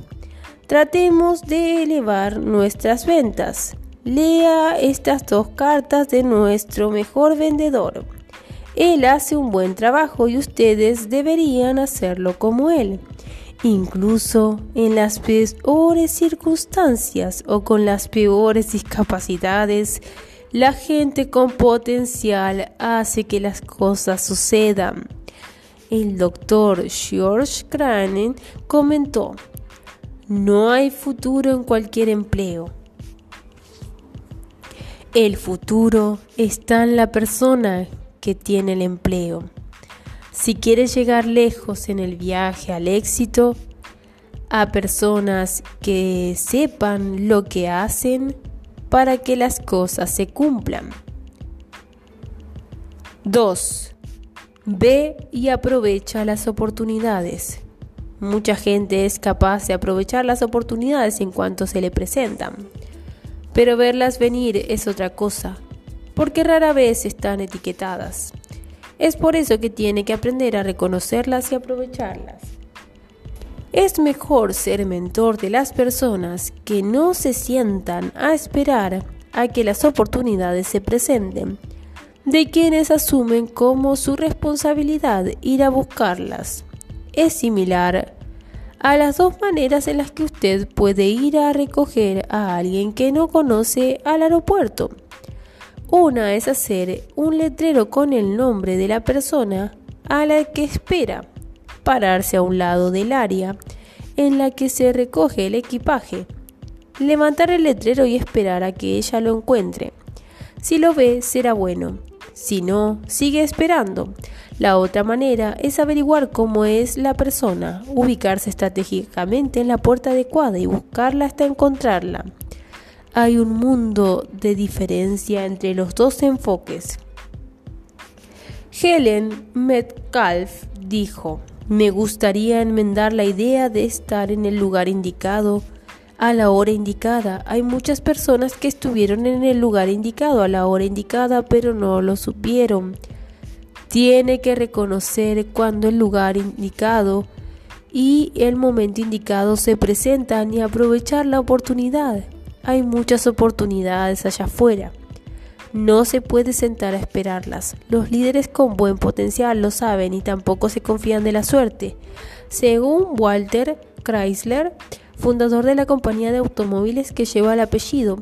Tratemos de elevar nuestras ventas. Lea estas dos cartas de nuestro mejor vendedor. Él hace un buen trabajo y ustedes deberían hacerlo como él. Incluso en las peores circunstancias o con las peores discapacidades, la gente con potencial hace que las cosas sucedan. El doctor George Cranen comentó, no hay futuro en cualquier empleo. El futuro está en la persona que tiene el empleo. Si quieres llegar lejos en el viaje al éxito, a personas que sepan lo que hacen, para que las cosas se cumplan. 2. Ve y aprovecha las oportunidades. Mucha gente es capaz de aprovechar las oportunidades en cuanto se le presentan, pero verlas venir es otra cosa, porque rara vez están etiquetadas. Es por eso que tiene que aprender a reconocerlas y aprovecharlas. Es mejor ser mentor de las personas que no se sientan a esperar a que las oportunidades se presenten, de quienes asumen como su responsabilidad ir a buscarlas. es similar a las dos maneras en las que usted puede ir a recoger a alguien que no conoce al aeropuerto. Una es hacer un letrero con el nombre de la persona a la que espera, pararse a un lado del área en la que se recoge el equipaje, levantar el letrero y esperar a que ella lo encuentre. Si lo ve, será bueno. Si no, sigue esperando. La otra manera es averiguar cómo es la persona, ubicarse estratégicamente en la puerta adecuada y buscarla hasta encontrarla. Hay un mundo de diferencia entre los dos enfoques. Helen Metcalf dijo, me gustaría enmendar la idea de estar en el lugar indicado a la hora indicada. Hay muchas personas que estuvieron en el lugar indicado a la hora indicada, pero no lo supieron. Tiene que reconocer cuando el lugar indicado y el momento indicado se presentan y aprovechar la oportunidad. Hay muchas oportunidades allá afuera. No se puede sentar a esperarlas. Los líderes con buen potencial lo saben y tampoco se confían de la suerte. Según Walter Chrysler, fundador de la compañía de automóviles que lleva el apellido,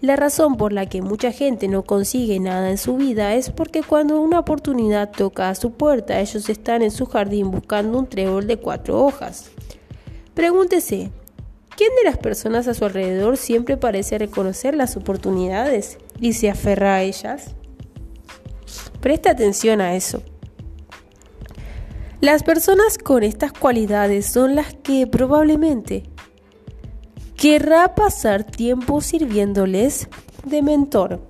la razón por la que mucha gente no consigue nada en su vida es porque cuando una oportunidad toca a su puerta, ellos están en su jardín buscando un trébol de cuatro hojas. Pregúntese, ¿Quién de las personas a su alrededor siempre parece reconocer las oportunidades y se aferra a ellas? Presta atención a eso. Las personas con estas cualidades son las que probablemente querrá pasar tiempo sirviéndoles de mentor.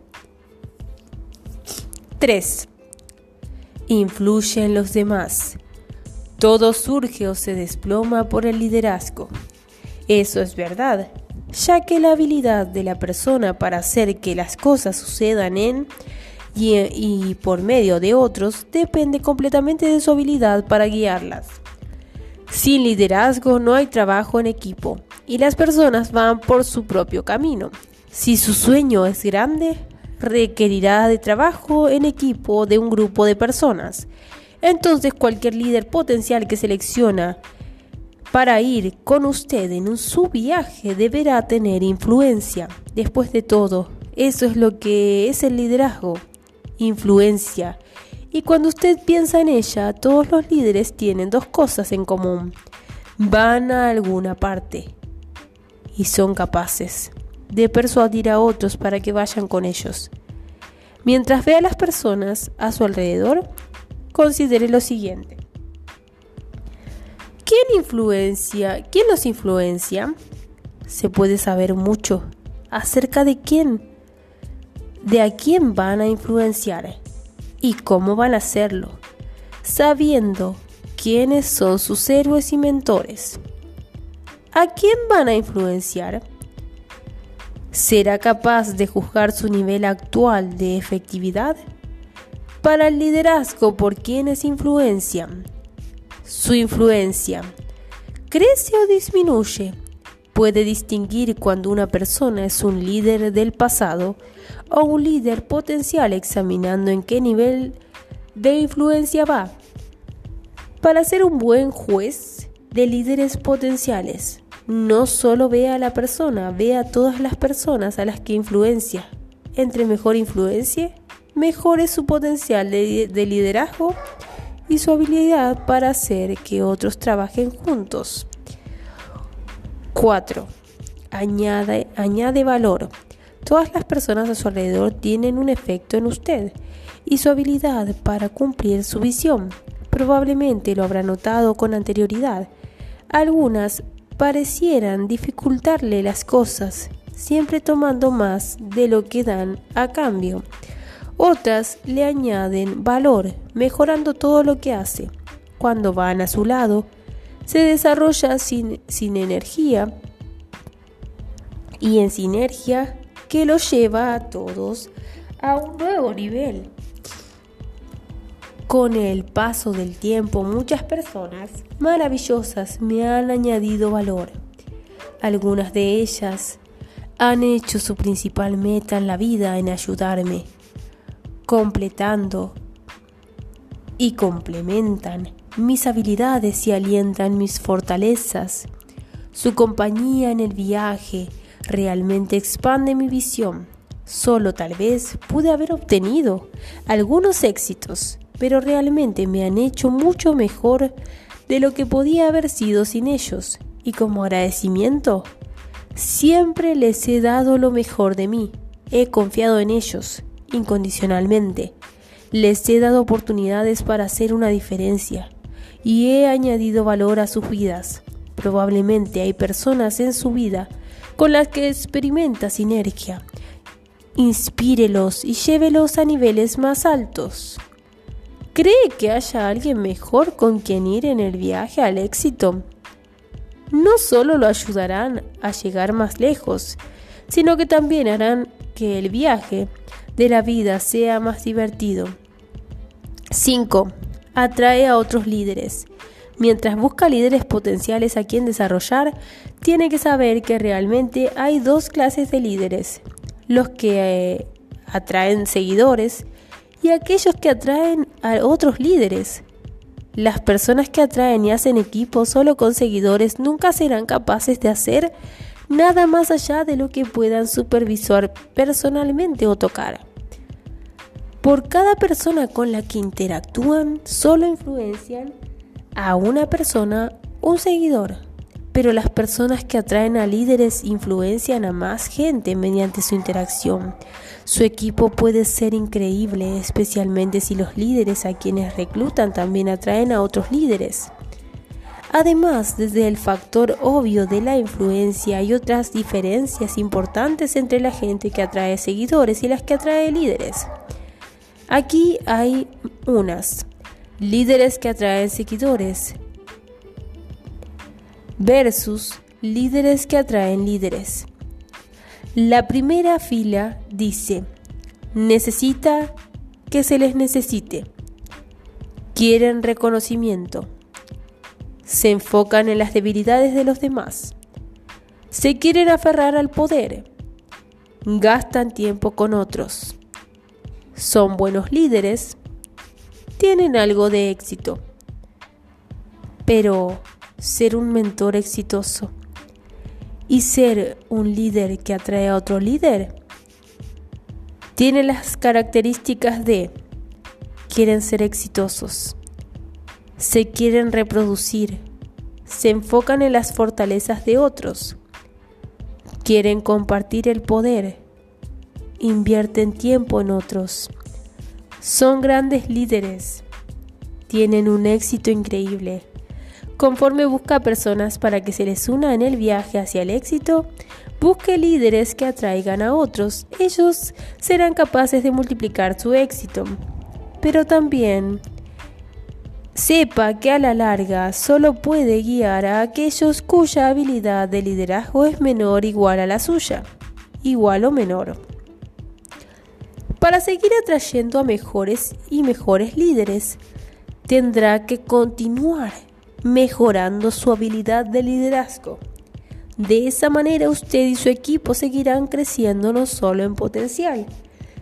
3. Influye en los demás. Todo surge o se desploma por el liderazgo. Eso es verdad, ya que la habilidad de la persona para hacer que las cosas sucedan en y, por medio de otros depende completamente de su habilidad para guiarlas. Sin liderazgo no hay trabajo en equipo y las personas van por su propio camino. Si su sueño es grande, requerirá de trabajo en equipo de un grupo de personas. Entonces cualquier líder potencial que selecciona para ir con usted en su viaje deberá tener influencia. Después de todo, eso es lo que es el liderazgo, influencia. Y cuando usted piensa en ella, todos los líderes tienen dos cosas en común. Van a alguna parte y son capaces de persuadir a otros para que vayan con ellos. Mientras ve a las personas a su alrededor, considere lo siguiente. ¿Quién influencia? ¿Quién nos influencia? Se puede saber mucho acerca de quién, de a quién van a influenciar y cómo van a hacerlo, sabiendo quiénes son sus héroes y mentores. ¿A quién van a influenciar? ¿Será capaz de juzgar su nivel actual de efectividad? Para el liderazgo por quienes influencian, su influencia crece o disminuye. Puede distinguir cuando una persona es un líder del pasado o un líder potencial examinando en qué nivel de influencia va. Para ser un buen juez de líderes potenciales, no solo ve a la persona, ve a todas las personas a las que influencia. Entre mejor influencia, mejor es su potencial de, de liderazgo y su habilidad para hacer que otros trabajen juntos. 4. Añade, añade valor. Todas las personas a su alrededor tienen un efecto en usted y su habilidad para cumplir su visión. Probablemente lo habrá notado con anterioridad. Algunas parecieran dificultarle las cosas, siempre tomando más de lo que dan a cambio. Otras le añaden valor, mejorando todo lo que hace. Cuando van a su lado, se desarrolla sin, energía y en sinergia que lo lleva a todos a un nuevo nivel. Con el paso del tiempo, muchas personas maravillosas me han añadido valor. Algunas de ellas han hecho su principal meta en la vida en ayudarme completando y complementan mis habilidades y alientan mis fortalezas. Su compañía en el viaje realmente expande mi visión. Solo tal vez pude haber obtenido algunos éxitos, pero realmente me han hecho mucho mejor de lo que podía haber sido sin ellos. Y como agradecimiento, siempre les he dado lo mejor de mí. He confiado en ellos incondicionalmente. Les he dado oportunidades para hacer una diferencia y he añadido valor a sus vidas. Probablemente hay personas en su vida con las que experimenta sinergia. Inspírelos y llévelos a niveles más altos. ¿Cree que haya alguien mejor con quien ir en el viaje al éxito? No solo lo ayudarán a llegar más lejos, sino que también harán que el viaje de la vida sea más divertido. 5. Atrae a otros líderes. Mientras busca líderes potenciales a quien desarrollar, tiene que saber que realmente hay dos clases de líderes. Los que eh, atraen seguidores y aquellos que atraen a otros líderes. Las personas que atraen y hacen equipo solo con seguidores nunca serán capaces de hacer nada más allá de lo que puedan supervisar personalmente o tocar. Por cada persona con la que interactúan, solo influencian a una persona un seguidor. Pero las personas que atraen a líderes influencian a más gente mediante su interacción. Su equipo puede ser increíble, especialmente si los líderes a quienes reclutan también atraen a otros líderes. Además, desde el factor obvio de la influencia hay otras diferencias importantes entre la gente que atrae seguidores y las que atrae líderes. Aquí hay unas. Líderes que atraen seguidores versus líderes que atraen líderes. La primera fila dice, necesita que se les necesite. Quieren reconocimiento. Se enfocan en las debilidades de los demás. Se quieren aferrar al poder. Gastan tiempo con otros son buenos líderes, tienen algo de éxito. Pero ser un mentor exitoso y ser un líder que atrae a otro líder tiene las características de quieren ser exitosos, se quieren reproducir, se enfocan en las fortalezas de otros, quieren compartir el poder, invierten tiempo en otros. Son grandes líderes. Tienen un éxito increíble. Conforme busca personas para que se les una en el viaje hacia el éxito, busque líderes que atraigan a otros. Ellos serán capaces de multiplicar su éxito. Pero también sepa que a la larga solo puede guiar a aquellos cuya habilidad de liderazgo es menor o igual a la suya, igual o menor para seguir atrayendo a mejores y mejores líderes. Tendrá que continuar mejorando su habilidad de liderazgo. De esa manera usted y su equipo seguirán creciendo no solo en potencial,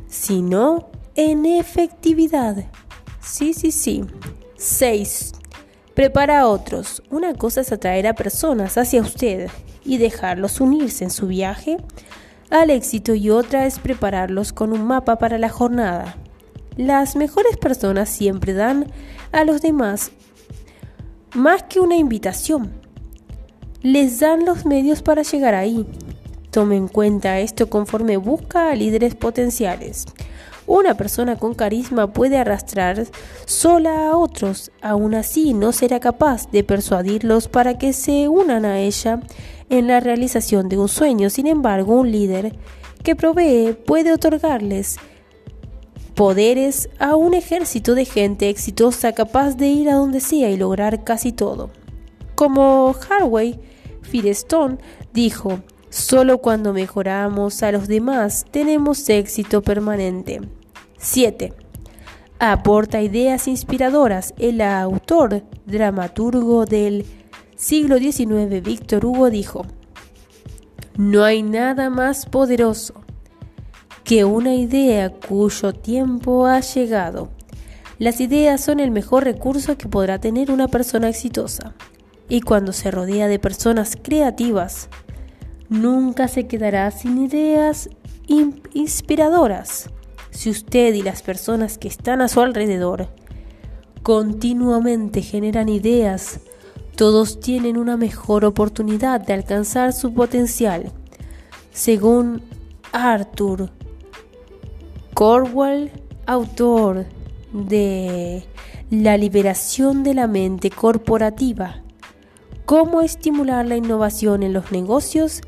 sino en efectividad. Sí, sí, sí. 6. Prepara a otros. Una cosa es atraer a personas hacia usted y dejarlos unirse en su viaje al éxito y otra es prepararlos con un mapa para la jornada. Las mejores personas siempre dan a los demás más que una invitación. Les dan los medios para llegar ahí. Tome en cuenta esto conforme busca a líderes potenciales. Una persona con carisma puede arrastrar sola a otros, aún así no será capaz de persuadirlos para que se unan a ella en la realización de un sueño. Sin embargo, un líder que provee puede otorgarles poderes a un ejército de gente exitosa capaz de ir a donde sea y lograr casi todo. Como Harvey Firestone dijo, solo cuando mejoramos a los demás tenemos éxito permanente. 7. Aporta ideas inspiradoras. El autor dramaturgo del siglo XIX, Víctor Hugo, dijo, No hay nada más poderoso que una idea cuyo tiempo ha llegado. Las ideas son el mejor recurso que podrá tener una persona exitosa. Y cuando se rodea de personas creativas, nunca se quedará sin ideas inspiradoras. Si usted y las personas que están a su alrededor continuamente generan ideas, todos tienen una mejor oportunidad de alcanzar su potencial. Según Arthur Corwell, autor de La liberación de la mente corporativa, cómo estimular la innovación en los negocios,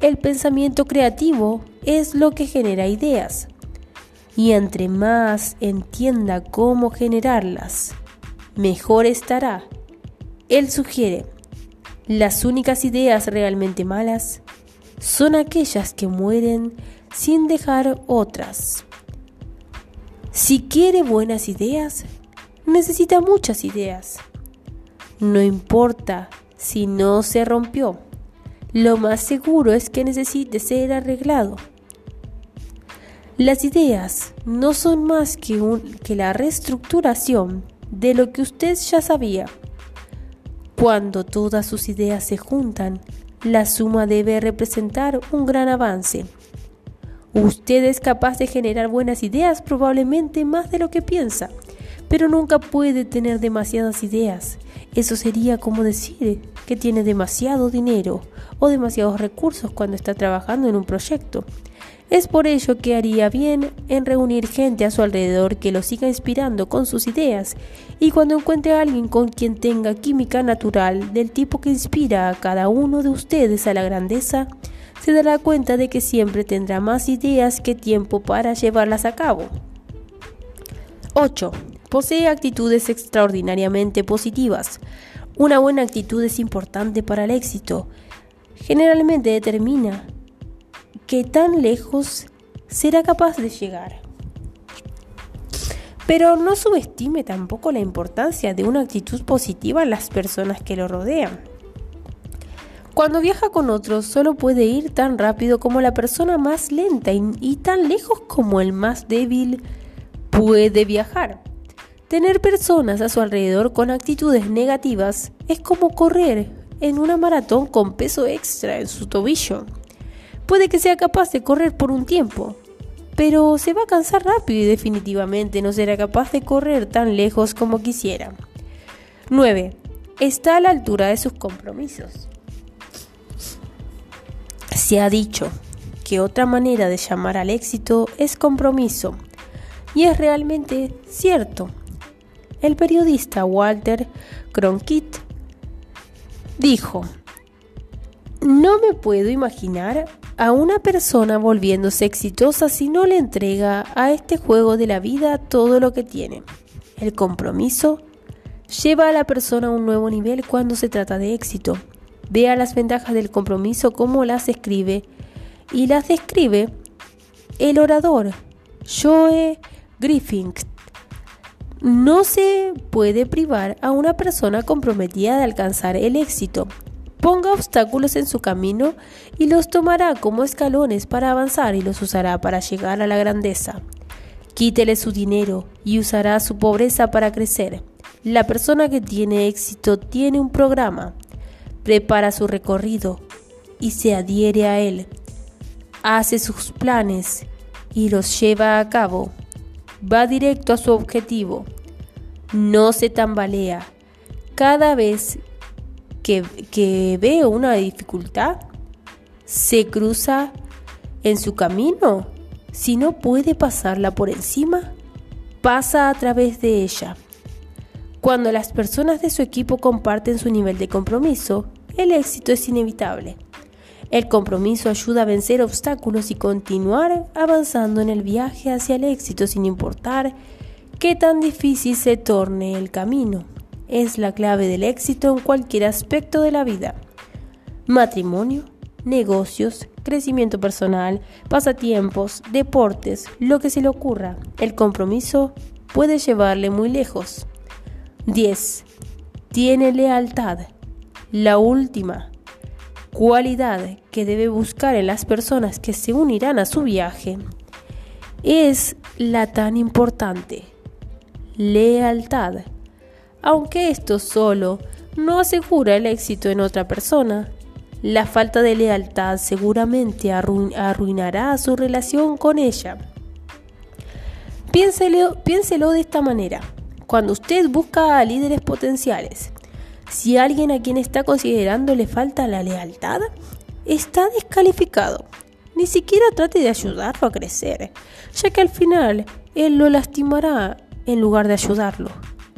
el pensamiento creativo es lo que genera ideas. Y entre más entienda cómo generarlas, mejor estará. Él sugiere, las únicas ideas realmente malas son aquellas que mueren sin dejar otras. Si quiere buenas ideas, necesita muchas ideas. No importa si no se rompió, lo más seguro es que necesite ser arreglado. Las ideas no son más que, que la reestructuración de lo que usted ya sabía. Cuando todas sus ideas se juntan, la suma debe representar un gran avance. Usted es capaz de generar buenas ideas, probablemente más de lo que piensa, pero nunca puede tener demasiadas ideas. Eso sería como decir que tiene demasiado dinero o demasiados recursos cuando está trabajando en un proyecto. Es por ello que haría bien en reunir gente a su alrededor que lo siga inspirando con sus ideas y cuando encuentre a alguien con quien tenga química natural del tipo que inspira a cada uno de ustedes a la grandeza, se dará cuenta de que siempre tendrá más ideas que tiempo para llevarlas a cabo. 8. Posee actitudes extraordinariamente positivas. Una buena actitud es importante para el éxito. Generalmente determina qué tan lejos será capaz de llegar. Pero no subestime tampoco la importancia de una actitud positiva en las personas que lo rodean. Cuando viaja con otros solo puede ir tan rápido como la persona más lenta y, tan lejos como el más débil puede viajar. Tener personas a su alrededor con actitudes negativas es como correr en una maratón con peso extra en su tobillo. Puede que sea capaz de correr por un tiempo, pero se va a cansar rápido y definitivamente no será capaz de correr tan lejos como quisiera. 9. Está a la altura de sus compromisos. Se ha dicho que otra manera de llamar al éxito es compromiso, y es realmente cierto. El periodista Walter Cronkite dijo, no me puedo imaginar a una persona volviéndose exitosa si no le entrega a este juego de la vida todo lo que tiene. El compromiso lleva a la persona a un nuevo nivel cuando se trata de éxito. Vea las ventajas del compromiso como las escribe y las describe el orador Joe Griffin. No se puede privar a una persona comprometida de alcanzar el éxito ponga obstáculos en su camino y los tomará como escalones para avanzar y los usará para llegar a la grandeza. Quítele su dinero y usará su pobreza para crecer. La persona que tiene éxito tiene un programa, prepara su recorrido y se adhiere a él. Hace sus planes y los lleva a cabo. Va directo a su objetivo. No se tambalea. Cada vez que, ve una dificultad, se cruza en su camino. Si no puede pasarla por encima, pasa a través de ella. Cuando las personas de su equipo comparten su nivel de compromiso, el éxito es inevitable. El compromiso ayuda a vencer obstáculos y continuar avanzando en el viaje hacia el éxito sin importar qué tan difícil se torne el camino es la clave del éxito en cualquier aspecto de la vida. Matrimonio, negocios, crecimiento personal, pasatiempos, deportes, lo que se le ocurra. El compromiso puede llevarle muy lejos. 10. Tiene lealtad. La última cualidad que debe buscar en las personas que se unirán a su viaje es la tan importante, lealtad. Aunque esto solo no asegura el éxito en otra persona, la falta de lealtad seguramente arruinará su relación con ella. Piénselo, piénselo de esta manera. Cuando usted busca a líderes potenciales, si alguien a quien está considerando le falta la lealtad, está descalificado. Ni siquiera trate de ayudarlo a crecer, ya que al final él lo lastimará en lugar de ayudarlo.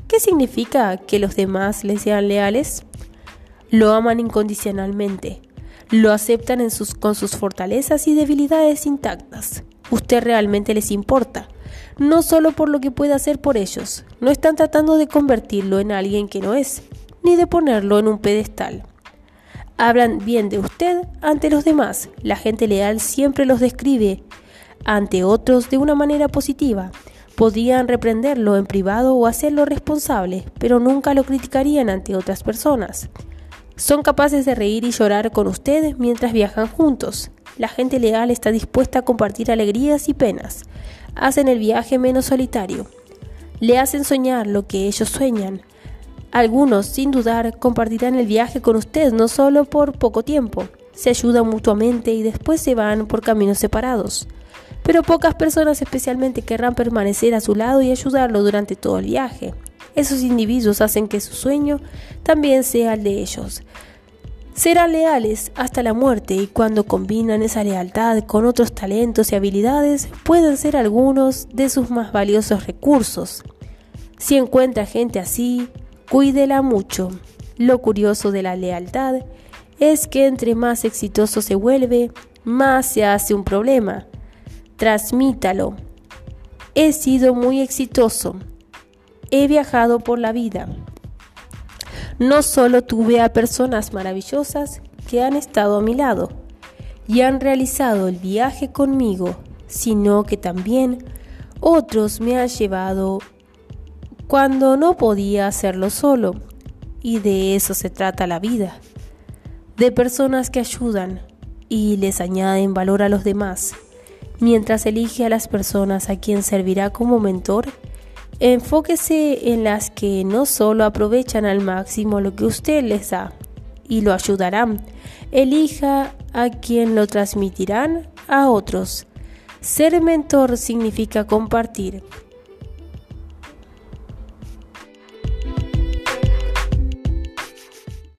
¿Qué significa que los demás le sean leales? Lo aman incondicionalmente. Lo aceptan con sus fortalezas y debilidades intactas. Usted realmente les importa, no solo por lo que puede hacer por ellos. No están tratando de convertirlo en alguien que no es, ni de ponerlo en un pedestal. Hablan bien de usted ante los demás. La gente leal siempre los describe ante otros de una manera positiva. Podrían reprenderlo en privado o hacerlo responsable, pero nunca lo criticarían ante otras personas. Son capaces de reír y llorar con ustedes mientras viajan juntos. La gente leal está dispuesta a compartir alegrías y penas. Hacen el viaje menos solitario. Le hacen soñar lo que ellos sueñan. Algunos, sin dudar, compartirán el viaje con usted no solo por poco tiempo. Se ayudan mutuamente y después se van por caminos separados. Pero pocas personas especialmente querrán permanecer a su lado y ayudarlo durante todo el viaje. Esos individuos hacen que su sueño también sea el de ellos. Serán leales hasta la muerte y cuando combinan esa lealtad con otros talentos y habilidades pueden ser algunos de sus más valiosos recursos. Si encuentra gente así, cuídela mucho. Lo curioso de la lealtad es que entre más exitoso se vuelve, más se hace un problema. Transmítalo. He sido muy exitoso he viajado por la vida. No solo tuve a personas maravillosas que han estado a mi lado y han realizado el viaje conmigo, sino que también otros me han llevado cuando no podía hacerlo solo. Y de eso se trata la vida. De personas que ayudan y les añaden valor a los demás, mientras elige a las personas a quien servirá como mentor Enfóquese en las que no solo aprovechan al máximo lo que usted les da y lo ayudarán. Elija a quien lo transmitirán a otros. Ser mentor significa compartir